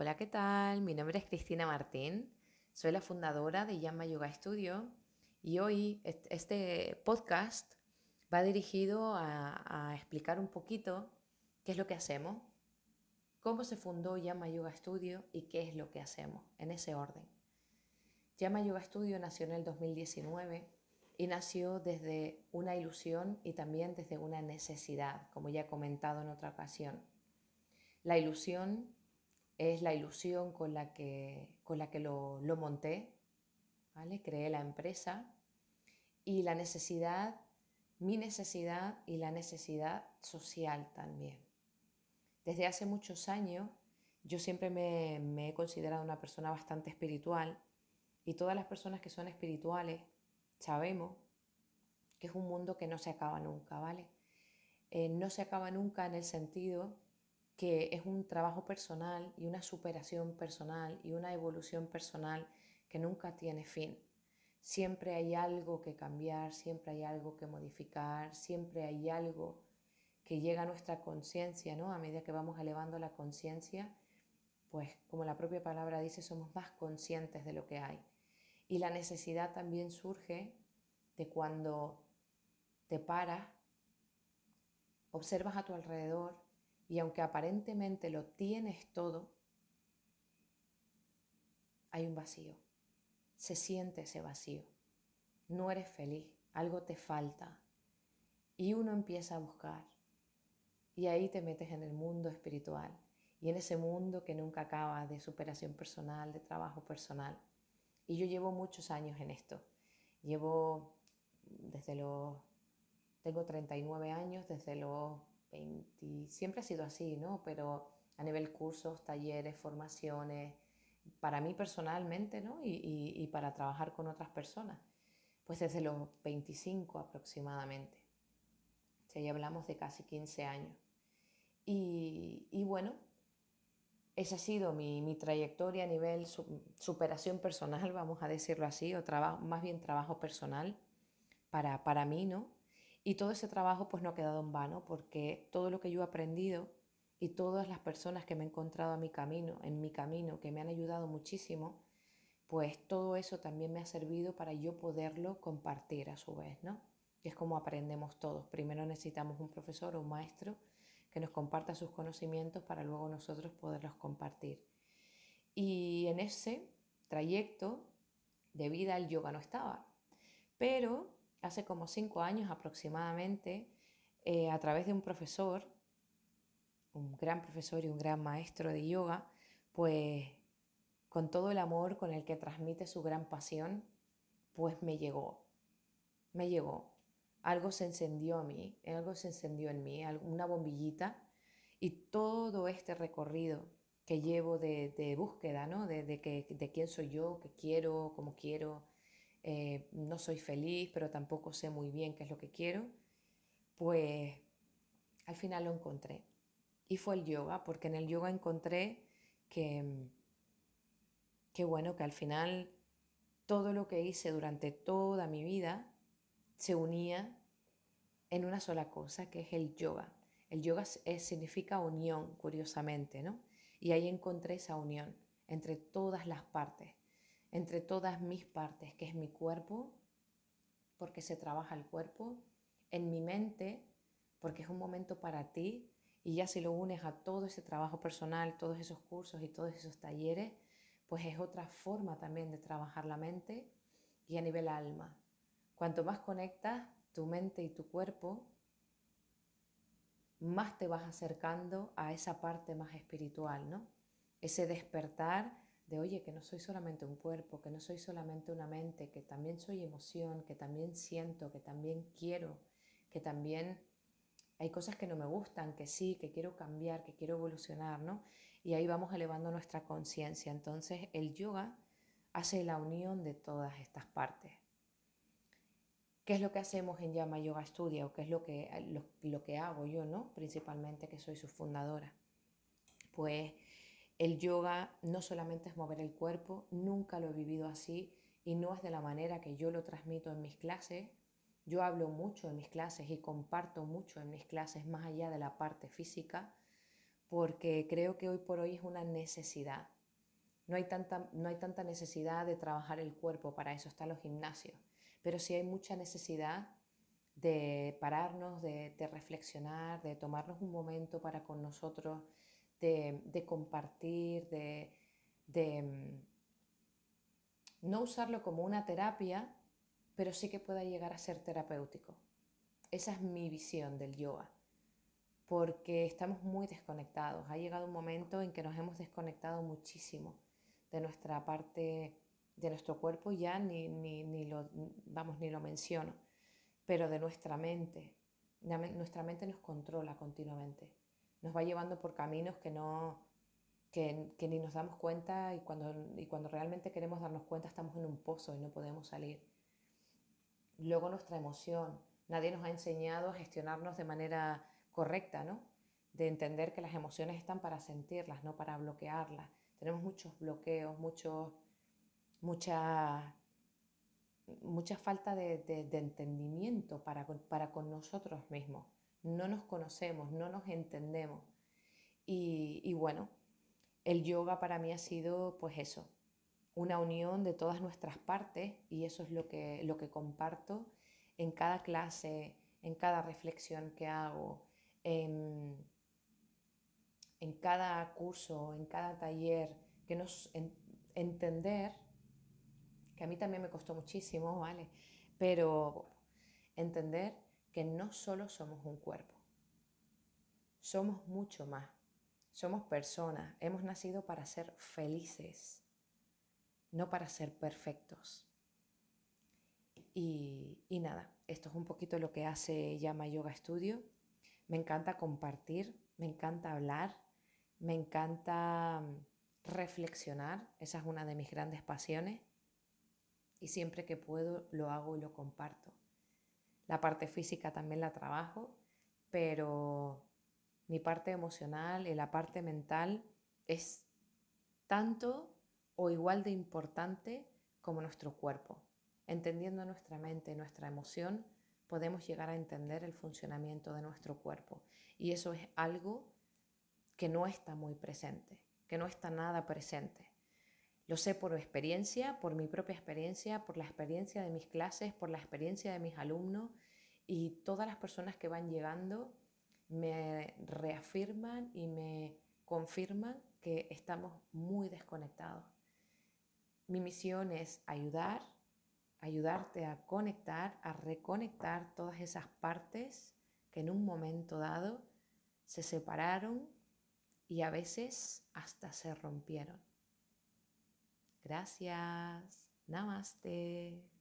Hola, ¿qué tal? Mi nombre es Cristina Martín, soy la fundadora de Yama Yoga Studio y hoy este podcast va dirigido a, explicar un poquito qué es lo que hacemos, cómo se fundó Yama Yoga Studio y qué es lo que hacemos, en ese orden. Yama Yoga Studio nació en el 2019 y nació desde una ilusión y también desde una necesidad, como ya he comentado en otra ocasión. La ilusión es la ilusión con la que, con la que lo, lo monté, ¿vale? creé la empresa y la necesidad, mi necesidad y la necesidad social también. Desde hace muchos años yo siempre me, me he considerado una persona bastante espiritual y todas las personas que son espirituales sabemos que es un mundo que no se acaba nunca, ¿vale? Eh, no se acaba nunca en el sentido que es un trabajo personal y una superación personal y una evolución personal que nunca tiene fin. Siempre hay algo que cambiar, siempre hay algo que modificar, siempre hay algo que llega a nuestra conciencia, ¿no? A medida que vamos elevando la conciencia, pues como la propia palabra dice, somos más conscientes de lo que hay. Y la necesidad también surge de cuando te paras, observas a tu alrededor y aunque aparentemente lo tienes todo, hay un vacío. Se siente ese vacío. No eres feliz, algo te falta. Y uno empieza a buscar. Y ahí te metes en el mundo espiritual. Y en ese mundo que nunca acaba de superación personal, de trabajo personal. Y yo llevo muchos años en esto. Llevo desde los... Tengo 39 años, desde los siempre ha sido así, ¿no? Pero a nivel cursos, talleres, formaciones, para mí personalmente, ¿no? Y, para trabajar con otras personas, pues desde los 25 aproximadamente. O sea, ya hablamos de casi 15 años. Y, bueno, esa ha sido mi, trayectoria a nivel superación personal, vamos a decirlo así, o trabajo, más bien trabajo personal para, para mí, ¿no? Y todo ese trabajo pues no ha quedado en vano porque todo lo que yo he aprendido y todas las personas que me he encontrado a mi camino, en mi camino, que me han ayudado muchísimo, pues todo eso también me ha servido para yo poderlo compartir a su vez, ¿no? Y es como aprendemos todos. Primero necesitamos un profesor o un maestro que nos comparta sus conocimientos para luego nosotros poderlos compartir. Y en ese trayecto de vida el yoga no estaba, pero hace como cinco años aproximadamente, eh, a través de un profesor, un gran profesor y un gran maestro de yoga, pues con todo el amor con el que transmite su gran pasión, pues me llegó, me llegó. Algo se encendió a mí, algo se encendió en mí, una bombillita, y todo este recorrido que llevo de, búsqueda, ¿no? De, de quién soy yo, qué quiero, cómo quiero, eh, no soy feliz, pero tampoco sé muy bien qué es lo que quiero, pues al final lo encontré. Y fue el yoga, porque en el yoga encontré que, que bueno, que al final todo lo que hice durante toda mi vida se unía en una sola cosa, que es el yoga. El yoga significa unión, curiosamente, ¿no? Y ahí encontré esa unión entre todas las partes entre todas mis partes, que es mi cuerpo, porque se trabaja el cuerpo, en mi mente, porque es un momento para ti, y ya si lo unes a todo ese trabajo personal, todos esos cursos y todos esos talleres, pues es otra forma también de trabajar la mente y a nivel alma. Cuanto más conectas tu mente y tu cuerpo, más te vas acercando a esa parte más espiritual, ¿no? Ese despertar de, oye, que no soy solamente un cuerpo, que no soy solamente una mente, que también soy emoción, que también siento, que también quiero, que también hay cosas que no me gustan, que sí, que quiero cambiar, que quiero evolucionar, ¿no? Y ahí vamos elevando nuestra conciencia. Entonces el yoga hace la unión de todas estas partes. ¿Qué es lo que hacemos en Yama Yoga Studio? ¿Qué es lo que, lo que hago yo, ¿no? Principalmente que soy su fundadora. Pues el yoga no solamente es mover el cuerpo, nunca lo he vivido así y no es de la manera que yo lo transmito en mis clases. Yo hablo mucho en mis clases y comparto mucho en mis clases más allá de la parte física, porque creo que hoy por hoy es una necesidad. No hay, tanta, no hay tanta necesidad de trabajar el cuerpo, para eso están los gimnasios, pero sí hay mucha necesidad de pararnos, de, reflexionar, de tomarnos un momento para con nosotros, de, compartir, de, mm, no usarlo como una terapia, pero sí que pueda llegar a ser terapéutico. Esa es mi visión del yoga, porque estamos muy desconectados. Ha llegado un momento en que nos hemos desconectado muchísimo de nuestra parte, de nuestro cuerpo, ya ni, ni, lo, vamos, ni lo menciono, pero de nuestra mente. Nuestra mente nos controla continuamente, nos va llevando por caminos que no, que, ni nos damos cuenta y cuando, y cuando realmente queremos darnos cuenta estamos en un pozo y no podemos salir. Luego nuestra emoción. Nadie nos ha enseñado a gestionarnos de manera correcta, ¿no? De entender que las emociones están para sentirlas, no para bloquearlas. Tenemos muchos bloqueos, mucho, mucha, mucha falta de, entendimiento para, para con nosotros mismos. No nos conocemos, no nos entendemos. Y, bueno, el yoga para mí ha sido pues eso, una unión de todas nuestras partes y eso es lo que, lo que comparto en cada clase, en cada reflexión que hago, en, cada curso, en cada taller, que nos entender, que a mí también me costó muchísimo, ¿vale? Pero entender que no solo somos un cuerpo, somos mucho más somos personas, hemos nacido para ser felices, no para ser perfectos. Y, nada, esto es un poquito lo que hace Llama Yoga Studio. Me encanta compartir, me encanta hablar, me encanta mm, reflexionar, esa es una de mis grandes pasiones y siempre que puedo lo hago y lo comparto. La parte física también la trabajo, pero mi parte emocional y la parte mental es tanto o igual de importante como nuestro cuerpo. Entendiendo nuestra mente y nuestra emoción, podemos llegar a entender el funcionamiento de nuestro cuerpo. Y eso es algo que no está muy presente, que no está nada presente. Lo sé por experiencia, por mi propia experiencia, por la experiencia de mis clases, por la experiencia de mis alumnos y todas las personas que van llegando me reafirman y me confirman que estamos muy desconectados. Mi misión es ayudar, ayudarte a conectar, a reconectar todas esas partes que en un momento dado se separaron y a veces hasta se rompieron. Gracias. Namaste.